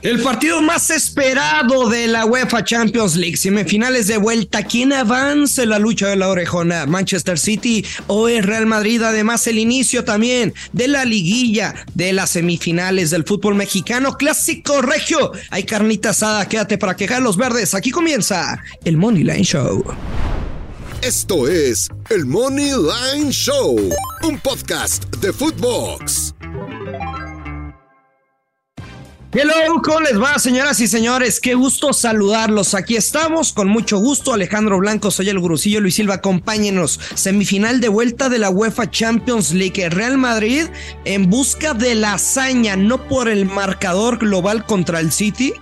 El partido más esperado de la UEFA Champions League, semifinales de vuelta. ¿Quién avanza en la lucha de la orejona? ¿Manchester City o el Real Madrid? Además, el inicio también de la liguilla de las semifinales del fútbol mexicano. Clásico regio. Hay carnita asada, quédate para quejar los verdes. Aquí comienza el Money Line Show. Esto es el Money Line Show, un podcast de Footbox. Hello, ¿cómo les va, señoras y señores? Qué gusto saludarlos. Aquí estamos con mucho gusto. Alejandro Blanco, soy el gurusillo Luis Silva. Acompáñenos. Semifinal de vuelta de la UEFA Champions League. Real Madrid en busca de la hazaña, no por el marcador global contra el City,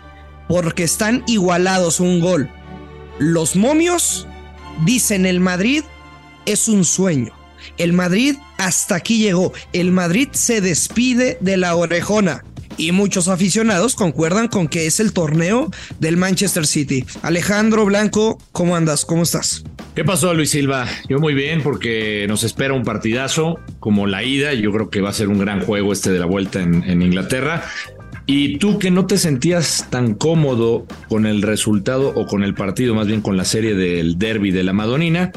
porque están igualados un gol. Los momios dicen el Madrid es un sueño. El Madrid hasta aquí llegó. El Madrid se despide de la orejona y muchos aficionados concuerdan con que es el torneo del Manchester City. Alejandro Blanco, ¿cómo andas? ¿Cómo estás? ¿Qué pasó, Luis Silva? Yo muy bien porque nos espera un partidazo como la ida. Yo creo que va a ser un gran juego este de la vuelta en, Inglaterra. Y tú que no te sentías tan cómodo con el resultado o con el partido, más bien con la serie del derby de la Madonina,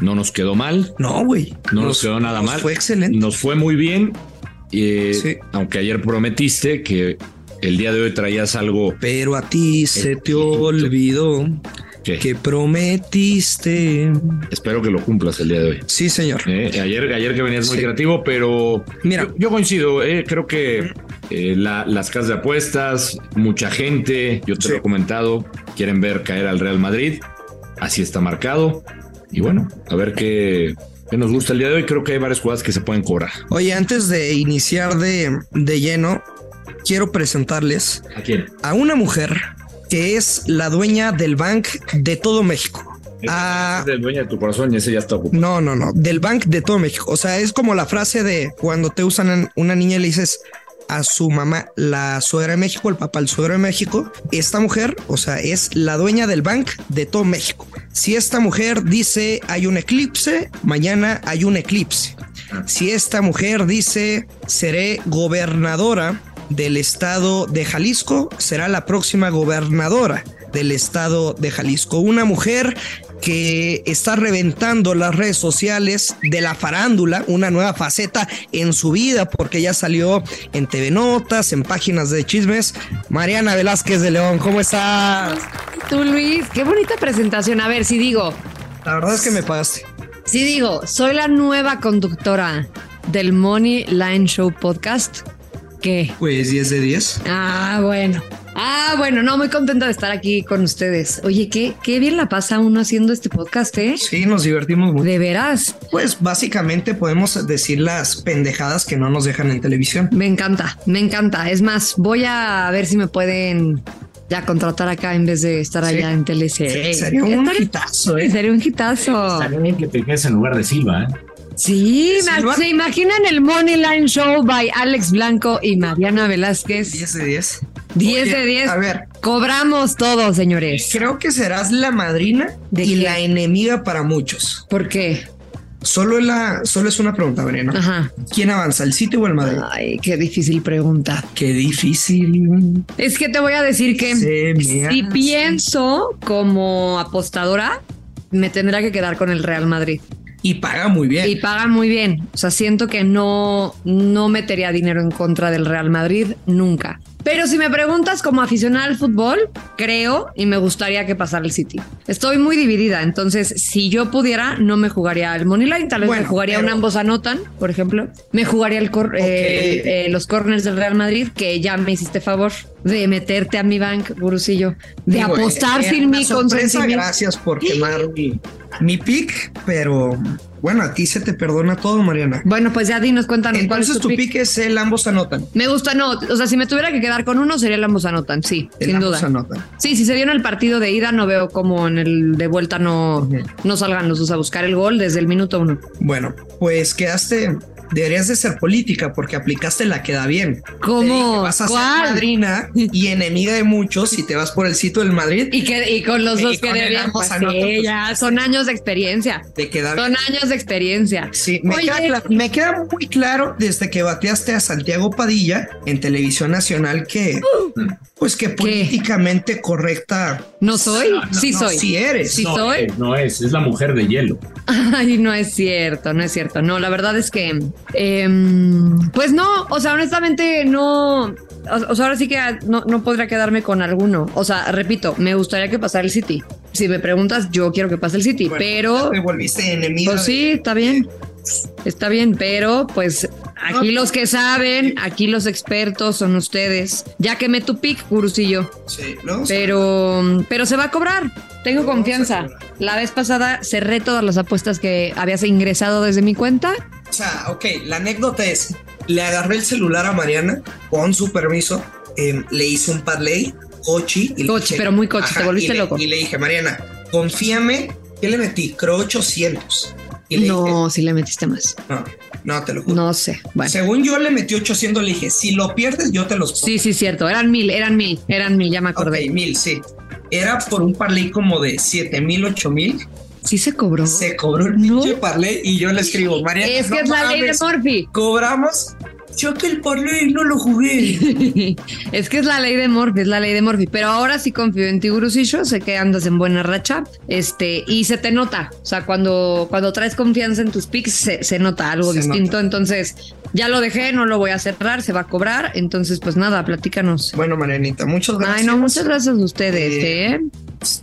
no nos quedó mal. No, güey. No nos, quedó nada mal. Fue excelente. Nos fue muy bien aunque ayer prometiste que el día de hoy traías algo. Pero a ti se te olvidó. Que prometiste. Espero que lo cumplas el día de hoy. Sí, señor. Eh, ayer, ayer que venías muy creativo, pero mira, yo, coincido. Eh, creo que eh, las casas de apuestas, mucha gente, yo te lo he comentado, quieren ver caer al Real Madrid. Así está marcado. Y bueno, a ver qué, que nos gusta el día de hoy. Creo que hay varias jugadas que se pueden cobrar. Oye, antes de iniciar de, de lleno, quiero presentarles a quién? A una mujer que es la dueña del Bank de todo México. Ah, es del dueño de tu corazón y ese ya está ocupado. No, no, no, del Bank de todo México. O sea, es como la frase de cuando te usan una niña y le dices, a su mamá, la suegra de México, el papá, el suegro de México. Esta mujer, o sea, es la dueña del bank de todo México. Si esta mujer dice hay un eclipse, mañana hay un eclipse. Si esta mujer dice seré gobernadora del estado de Jalisco, será la próxima gobernadora del estado de Jalisco. Una mujer que está reventando las redes sociales de la farándula, una nueva faceta en su vida, porque ya salió en TV Notas, en páginas de chismes. Mariana Velázquez de León, ¿cómo estás? Tú, Luis, qué bonita presentación. A ver, si digo. La verdad es que me pagaste. Si digo, soy la nueva conductora del Money Line Show Podcast. ¿Qué? Pues 10 de 10. Ah, bueno. Ah, bueno, no, muy contenta de estar aquí con ustedes. Oye, qué, qué bien la pasa uno haciendo este podcast, ¿eh? Sí, nos divertimos mucho. ¿De veras? Pues básicamente podemos decir las pendejadas que no nos dejan en televisión. Me encanta, me encanta. Es más, voy a ver si me pueden ya contratar acá en vez de estar allá en TLC. Sí, sería un hitazo, ¿eh? Sería un hitazo. Estaría bien que te quedes en lugar de Silva, ¿eh? Sí, se imaginan el Money Line Show by Alex Blanco y Mariana Velázquez. 10 de 10. 10 de 10. A ver. Cobramos todo, señores. Creo que serás la madrina ¿De y la enemiga para muchos. ¿Por qué? Solo, la, solo es una pregunta, Mariana. Ajá. ¿Quién avanza, el City o el Madrid? Ay, qué difícil pregunta. Qué difícil. Es que te voy a decir que si pienso como apostadora, me tendrá que quedar con el Real Madrid. Y paga muy bien. Y paga muy bien. O sea, siento que no, no metería dinero en contra del Real Madrid nunca. Pero si me preguntas como aficionada al fútbol, creo y me gustaría que pasara el City. Estoy muy dividida, entonces si yo pudiera, no me jugaría el Moneyline, tal vez me jugaría un ambos anotan, por ejemplo. Me jugaría el eh, eh, los corners del Real Madrid, que ya me hiciste favor de meterte a mi bank, Gurusillo, de apostar eh, sin mi consentimiento. Gracias por quemar mi, mi pick, pero bueno, a ti se te perdona todo, Mariana. Bueno, pues ya dinos, cuéntanos Entonces cuál es tu, tu pick? es el ambos anotan. Me gusta, no, o sea, si me tuviera que quedar con uno sería el ambos anotan, sí, sin duda. Anotan. Sí, si se dio en el partido de ida, no veo cómo en el de vuelta no, no salgan los dos a buscar el gol desde el minuto uno. Bueno, pues quedaste deberías de ser política porque aplicaste la que da bien. ¿Cómo? vas a ser madrina y enemiga de muchos y te vas por el sitio del Madrid. Y que y con los dos que deberían pues, son años de experiencia. Te queda Son años de experiencia. Sí, me queda, me queda, muy claro desde que bateaste a Santiago Padilla en televisión nacional que Pues que políticamente correcta. ¿No soy? No, sí no, soy. sí eres. Sí no, soy. eh, no es, es la mujer de hielo. Ay, no es cierto, no es cierto. No, la verdad es que, em, pues no, o sea, honestamente no, o, o sea, ahora sí que no, no podría quedarme con alguno. O sea, repito, me gustaría que pasara el City. Si me preguntas, yo quiero que pase el City, Bueno, pero, Te volviste enemigo. pues sí, está bien. Está bien, pero pues aquí los que saben, aquí los expertos son ustedes. Ya quemé tu pick, Gurusillo. Sí, ¿no? Pero, pero se va a cobrar. Tengo confianza. La vez pasada cerré todas las apuestas que habías ingresado desde mi cuenta. O sea, ok, la anécdota es, le agarré el celular a Mariana con su permiso, em, le hice un parlay, cochi. Y pero muy cochi, te volviste y le- loco. Y le dije, Mariana, confíame, ¿qué le metí? Creo 800. Y le No, si le metiste más. dije, no, no, te lo juro. No sé. Bueno. Según yo le metí 800, le dije, si lo pierdes, yo te los pongo. Sí, sí, cierto. Eran mil, eran mil, eran mil, ya me acordé. Ok, mil, sí. Era por un parlay como de 7 mil, 8 mil. Sí se cobró. Se cobró el No. parlay y yo le escribo, Mariana. Es que es la ley de Murphy. Cobramos. Yo que el parlay no lo jugué. es que es la ley de Murphy, es la ley de Murphy. Pero ahora sí confío en ti, Gurusillo. Sé que andas en buena racha. Este, y se te nota. O sea, cuando, cuando traes confianza en tus picks, se, se nota algo Se distinto. Entonces, ya lo dejé, no lo voy a cerrar, se va a cobrar. Entonces, pues nada, platícanos. Bueno, Marianita, muchas gracias. Ay, no, muchas gracias a ustedes, Eh, ¿eh?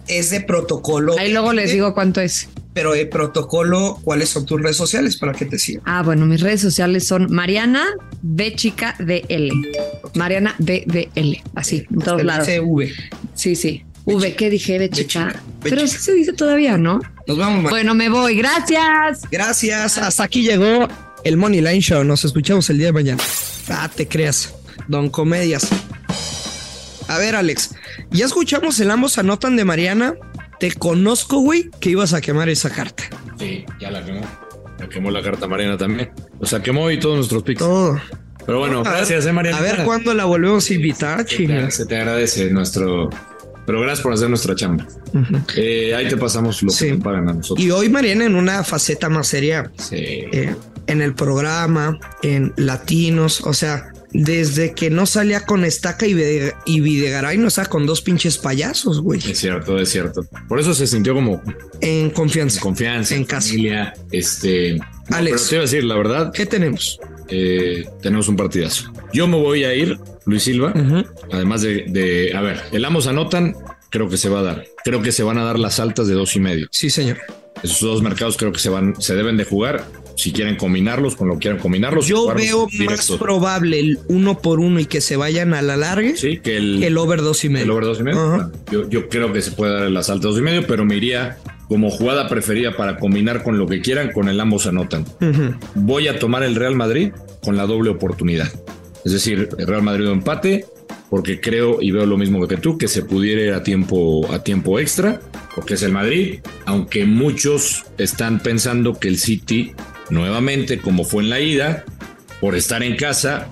Es de protocolo. Ahí luego les digo cuánto es. Pero de protocolo, ¿cuáles son tus redes sociales para que te sigan? Ah, bueno, mis redes sociales son Mariana B chica DL. Mariana BDL, así, en todos lados. CV. Sí, sí. V, ¿qué dije? B chica. chica, B Pero chica. sí se dice todavía, ¿no? Nos vamos, Mar- Bueno, me voy. Gracias. Gracias. Hasta aquí llegó el Money Line Show. Nos escuchamos el día de mañana. Ah, te creas. Don Comedias. A ver, Alex. Ya escuchamos el ambos anotan de Mariana. Te conozco, güey, que ibas a quemar esa carta. Sí, ya la quemó. La quemó la carta Mariana también. O sea, quemó y todos nuestros picks. Todo. Pero bueno, A ver- gracias, eh, Mariana. A ver cuándo la volvemos a invitar, Se te, chingas. se te agradece nuestro. Pero gracias por hacer nuestra chamba. Eh, ahí te pasamos lo Sí. que nos pagan a nosotros. Y hoy Mariana en una faceta más seria Sí. eh, en el programa, en Latinos, o sea, desde que no salía con Estaca y, Vide- y Videgaray, no estaba con dos pinches payasos, güey, Es cierto, es cierto. Por eso se sintió como en confianza. confianza, En en casa. familia. Este. no, Alex. Pero te iba a decir, la verdad, ¿Qué tenemos? eh, tenemos un partidazo. Yo me voy a ir, Luis Silva. Además de, de, a ver, el Amos anotan, creo que se va a dar. Creo que se van a dar las altas de dos y medio. Sí, señor. Esos dos mercados creo que se van, se deben de jugar. Si quieren combinarlos, con lo que quieran combinarlos. Yo veo más probable el uno por uno y que se vayan a la larga Sí, que el, que el over dos y medio. el over dos y medio. Yo, yo creo que se puede dar las altas dos y medio, pero me iría como jugada preferida para combinar con lo que quieran, con el ambos anotan. Ujú. Voy a tomar el Real Madrid con la doble oportunidad. Es decir, el Real Madrid o empate, porque creo y veo lo mismo que tú, que se pudiera ir a tiempo, a tiempo extra, porque es el Madrid, aunque muchos están pensando que el City, nuevamente, como fue en la ida, por estar en casa,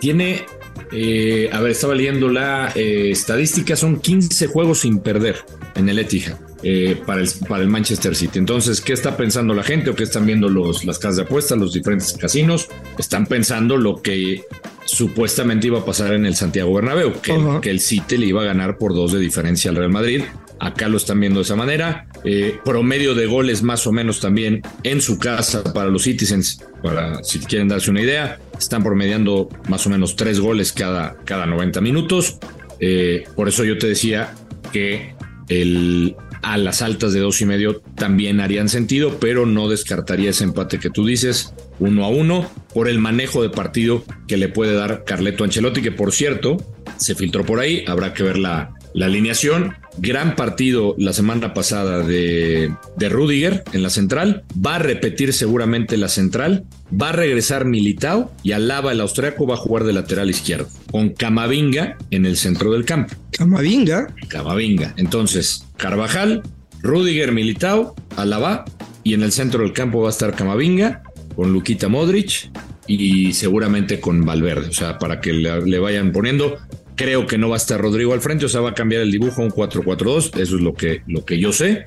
tiene, eh, a ver, estaba leyendo la eh, estadística, son 15 juegos sin perder en el Etihad. eh, para, el, para el Manchester City. Entonces, ¿qué está pensando la gente o qué están viendo los, las casas de apuestas, los diferentes casinos? Están pensando lo que supuestamente iba a pasar en el Santiago Bernabéu, que, que el City le iba a ganar por dos de diferencia al Real Madrid. Acá lo están viendo de esa manera. Eh, promedio de goles más o menos también en su casa para los Citizens, para si quieren darse una idea. Están promediando más o menos tres goles cada, cada 90 minutos. Eh, por eso yo te decía que el, a las altas de dos y medio también harían sentido, pero no descartaría ese empate que tú dices, uno a uno, por el manejo de partido que le puede dar Carleto Ancelotti, que por cierto se filtró por ahí, habrá que ver la, la alineación. Gran partido la semana pasada de, de Rudiger en la central. Va a repetir seguramente la central. Va a regresar Militao y Alaba, el austriaco, va a jugar de lateral izquierdo. Con Camavinga en el centro del campo. Camavinga. Camavinga. Entonces, Carvajal, Rudiger, Militao, Alaba y en el centro del campo va a estar Camavinga con Luquita Modric y seguramente con Valverde. O sea, para que le, le vayan poniendo. Creo que no va a estar Rodrigo al frente, o sea, va a cambiar el dibujo a un 4-4-2. Eso es lo que, lo que yo sé.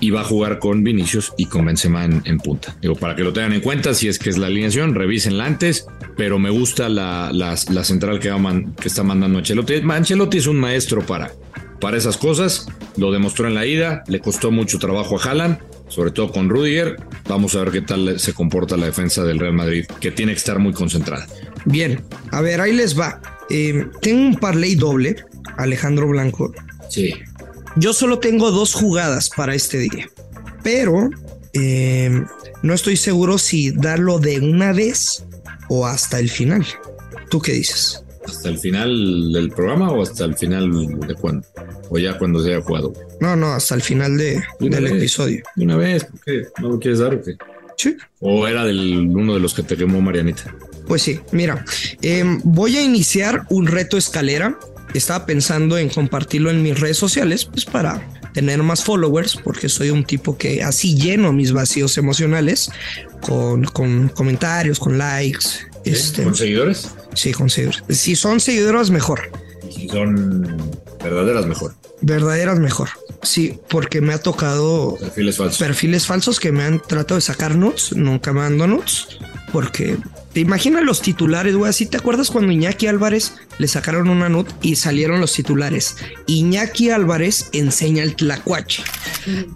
Y va a jugar con Vinicius y con Benzema en, en punta. Digo, para que lo tengan en cuenta, si es que es la alineación, revísenla antes. Pero me gusta la, la- la central que, va man- que está mandando Ancelotti. Ancelotti es un maestro para, para esas cosas. Lo demostró en la ida. Le costó mucho trabajo a Haaland, sobre todo con Rudiger. Vamos a ver qué tal se comporta la defensa del Real Madrid, que tiene que estar muy concentrada. Bien, a ver, ahí les va. Eh, tengo un parlay doble, Alejandro Blanco. Sí. Yo solo tengo dos jugadas para este día, pero eh, no estoy seguro si darlo de una vez o hasta el final. ¿Tú qué dices? ¿Hasta el final del programa o hasta el final de cuándo? O ya cuando se haya jugado. No, no, hasta el final de- del vez. episodio. De una vez, ¿por qué? ¿No lo quieres dar o qué? Sí. ¿O era del uno de los que te quemó Marianita? Pues sí, mira, em, voy a iniciar un reto escalera. Estaba pensando en compartirlo en mis redes sociales, pues para tener más followers, porque soy un tipo que así lleno mis vacíos emocionales con, con comentarios, con likes. Este, ¿Con seguidores? sí, con seguidores. Si son seguidores, mejor. Si son verdaderas, mejor. Verdaderas, mejor. Sí, porque me ha tocado Perfiles falsos. perfiles falsos que me han tratado de sacar nuts, nunca me dando nuts, porque te imaginas los titulares, güey, así te acuerdas cuando Iñaki Álvarez le sacaron una nut y salieron los titulares. Iñaki Álvarez enseña el tlacuache.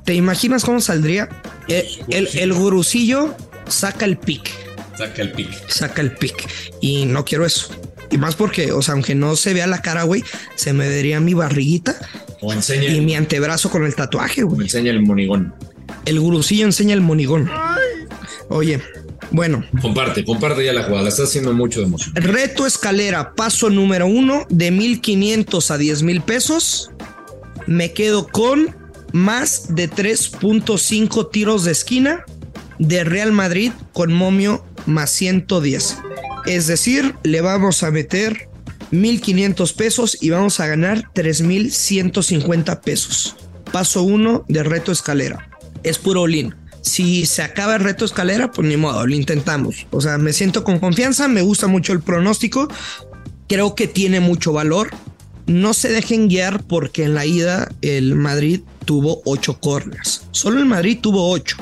¿Te imaginas cómo saldría? El, el, el gurucillo saca el pic, Saca el pique. saca el pic y no quiero eso. Y más porque, o sea, aunque no se vea la cara, güey, se me vería mi barriguita O enseña, y mi antebrazo con el tatuaje, o güey. enseña el monigón. El gurucillo enseña el monigón. Oye, bueno, Comparte, comparte ya la jugada. La estás haciendo mucho de emoción. reto escalera, paso número uno, de 1500 a 10 mil pesos. Me quedo con más de 3.5 tiros de esquina de Real Madrid con momio más 110. Es decir, le vamos a meter 1500 pesos y vamos a ganar 3150 pesos. Paso uno de reto escalera. Es puro all-in. Si se acaba el reto escalera, pues ni modo, lo intentamos. O sea, me siento con confianza, me gusta mucho el pronóstico. Creo que tiene mucho valor. No se dejen guiar porque en la ida el Madrid tuvo ocho corners. Solo el Madrid tuvo ocho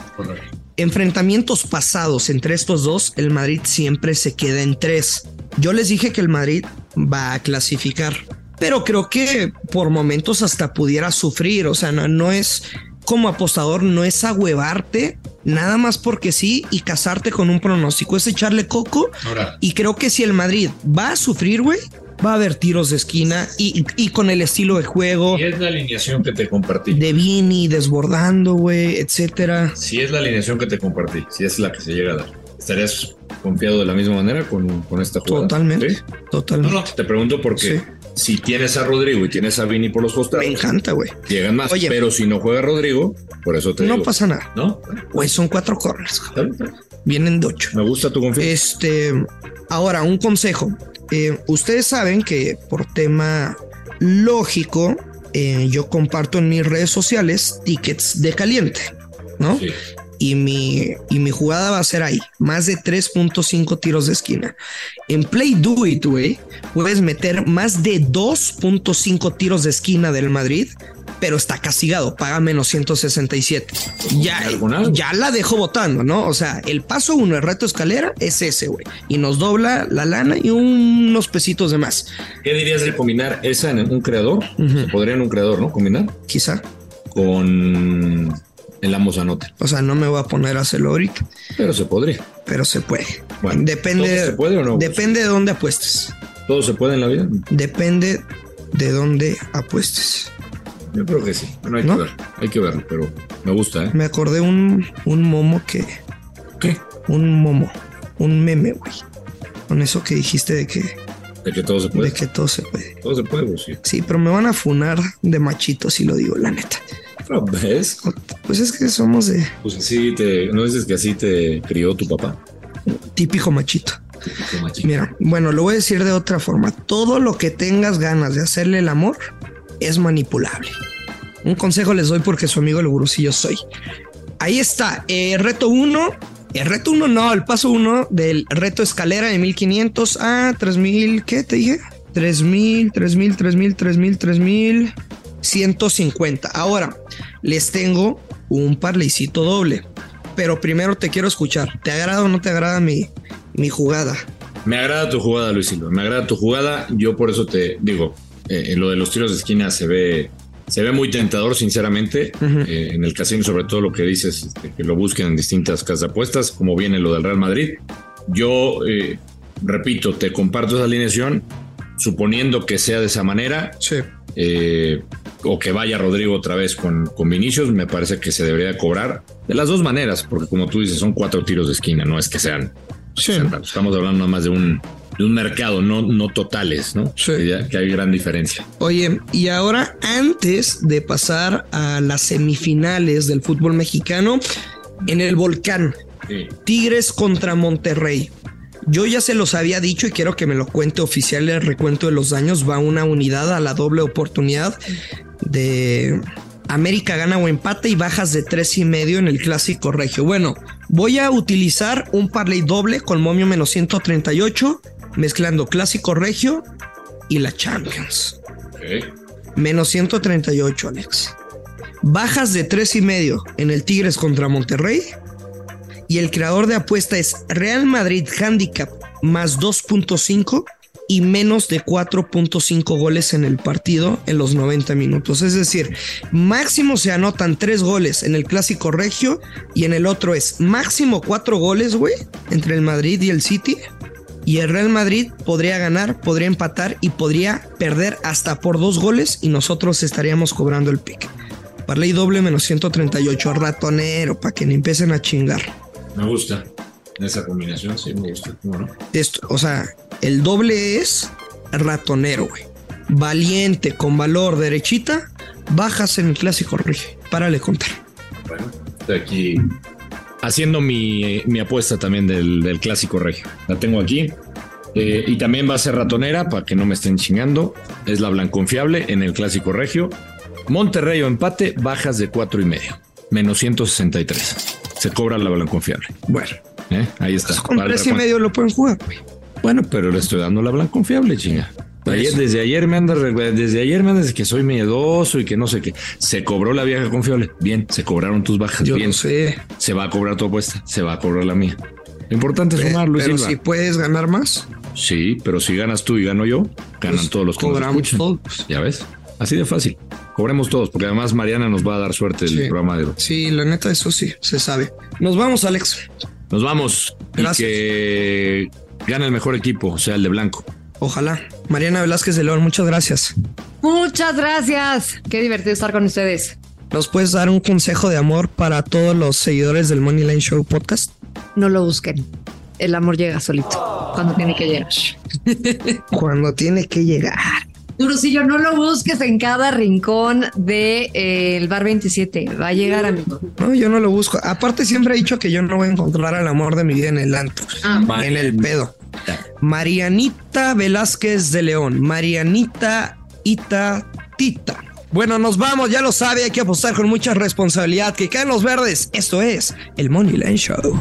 enfrentamientos pasados entre estos dos, el Madrid siempre se queda en tres. Yo les dije que el Madrid va a clasificar, pero creo que por momentos hasta pudiera sufrir. O sea, no, no es como apostador, no es ahuevarte nada más porque sí y casarte con un pronóstico, es echarle coco. Ahora, Y creo que si el Madrid va a sufrir, güey, va a haber tiros de esquina y, y con el estilo de juego si es la alineación que te compartí. de Vini desbordando, güey, etcétera. Si es la alineación que te compartí, si es la que se llega a dar, ¿estarías confiado de la misma manera con, con esta jugada? Totalmente, ¿Sí? No, totalmente. no, te pregunto porque si tienes a Rodrigo y tienes a Vini por los costados, Me encanta, güey. llegan más. Oye. pero si no juega Rodrigo, por eso te No digo. pasa nada. ¿No? Güey, son cuatro corners. Vienen de ocho. Me gusta tu confianza. Este, ahora, un consejo. Eh, ustedes saben que por tema lógico, eh, yo comparto en mis redes sociales tickets de caliente, ¿no? Sí. Y mi, y mi jugada va a ser ahí, más de 3.5 tiros de esquina. En Play Do It, güey, puedes meter más de 2.5 tiros de esquina del Madrid, pero está castigado, paga menos 167. Ya, ya la dejo votando, ¿no? O sea, el paso uno, el reto escalera, es ese, güey. Y nos dobla la lana y unos pesitos de más, ¿Qué dirías de combinar esa en un creador? Se podría en un creador, ¿no? Combinar quizá. con el ambos anote. O sea, no me voy a poner a hacerlo ahorita, Pero se podría. pero se puede. Bueno, depende, ¿todo se puede o no? depende de dónde apuestes. ¿Todo se puede en la vida? Depende de dónde apuestes. Yo creo que sí. Bueno, hay ¿No? que ver. Hay que verlo, pero me gusta, ¿eh? Me acordé un, un momo que. ¿Qué? Un momo. Un meme, güey. Con eso que dijiste de que, De que todo se puede. de que todo se puede. Todo se puede, pues sí. Sí, pero me van a funar de machito si lo digo, la neta. Pero, ¿Ves? Pues es que somos de Pues así te. ¿No dices que así te crió tu papá? típico machito. Tu machito. Mira, bueno, lo voy a decir de otra forma. Todo lo que tengas ganas de hacerle el amor es manipulable. Un consejo les doy porque su amigo el gurusillo soy. Ahí está, eh, reto 1. El reto 1 no, el paso 1 del reto escalera de 1500 a 3000, ¿qué te dije? 3000, 3000, 3000, 3000, 3000, 150. Ahora, les tengo un parleycito doble. Pero primero te quiero escuchar. ¿Te agrada o no te agrada mi, mi jugada? Me agrada tu jugada, Luis Silva. Me agrada tu jugada. Yo por eso te digo, eh, en lo de los tiros de esquina se ve, se ve muy tentador, sinceramente. Eh, en el casino, sobre todo lo que dices, este, que lo busquen en distintas casas de apuestas, como viene lo del Real Madrid. Yo, eh, repito, te comparto esa alineación, suponiendo que sea de esa manera. Sí. O que vaya Rodrigo otra vez con, con Vinicius, me parece que se debería cobrar de las dos maneras, porque como tú dices, son cuatro tiros de esquina, no es que sean Sí. Estamos hablando nada más de un, de un mercado, no, no totales, ¿no? Sí. Que, hay gran diferencia. Oye, y ahora antes de pasar a las semifinales del fútbol mexicano, en el volcán, Tigres contra Monterrey. Yo ya se los había dicho y quiero que me lo cuente oficial el recuento de los daños. Va una unidad a la doble oportunidad de América gana o empate y bajas de tres y medio en el clásico regio. Bueno, voy a utilizar un parlay doble con momio menos 138, mezclando clásico regio y la Champions. Menos 138, Alex. Bajas de tres y medio en el Tigres contra Monterrey. Y el creador de apuesta es Real Madrid Handicap más 2.5 y menos de 4.5 goles en el partido en los 90 minutos. Es decir, máximo se anotan 3 goles en el clásico regio y en el otro es máximo 4 goles, güey, entre el Madrid y el City. Y el Real Madrid podría ganar, podría empatar y podría perder hasta por dos goles y nosotros estaríamos cobrando el pick. Parley doble menos 138, ratonero, para que ni empiecen a chingar. Me gusta. Esa combinación sí me gusta. Esto, o sea, el doble es ratonero, güey. Valiente, con valor, derechita, bajas en el clásico rige. Párale contar. Bueno, estoy aquí haciendo mi, apuesta también del, clásico regio. La tengo aquí. Eh, y también va a ser ratonera para que no me estén chingando. Es la blanconfiable en el clásico regio. Monterrey o empate, bajas de cuatro y medio. Menos 163. Se cobra la blanconfiable. Bueno. ¿Eh? Ahí está. Con tres y medio lo pueden jugar, güey. Bueno, pero le estoy dando la blanca confiable, chinga. desde ayer me anda, desde ayer me andas que soy miedoso y que no sé qué. Se cobró la vieja confiable. Bien, se cobraron tus bajas. Yo bien. No sé. Se va a cobrar tu apuesta, se va a cobrar la mía. Lo importante es sumar, Luis Pero si puedes ganar más. Sí, pero si ganas tú y gano yo, ganan pues todos los que cobramos todos. Ya ves, así de fácil. Cobremos todos, porque además Mariana nos va a dar suerte el programa de Sí, la neta, eso sí, se sabe. Nos vamos, Alex. Nos vamos. Gracias. que gana el mejor equipo, o sea, el de blanco. Ojalá. Mariana Velázquez de León, muchas gracias. Muchas gracias. Qué divertido estar con ustedes. ¿Nos puedes dar un consejo de amor para todos los seguidores del Money Line Show podcast? No lo busquen. El amor llega solito, cuando tiene que llegar. cuando tiene que llegar. Durucillo, no lo busques en cada rincón del de, eh, el bar 27. Va a llegar, amigo. No, yo no lo busco. Aparte, siempre he dicho que yo no voy a encontrar al amor de mi vida en el antro, ah, en el pedo. Marianita Velázquez de León. Marianita Ita Tita. Bueno, nos vamos, ya lo sabe, hay que apostar con mucha responsabilidad. Que caen los verdes. Esto es el Money Line Show.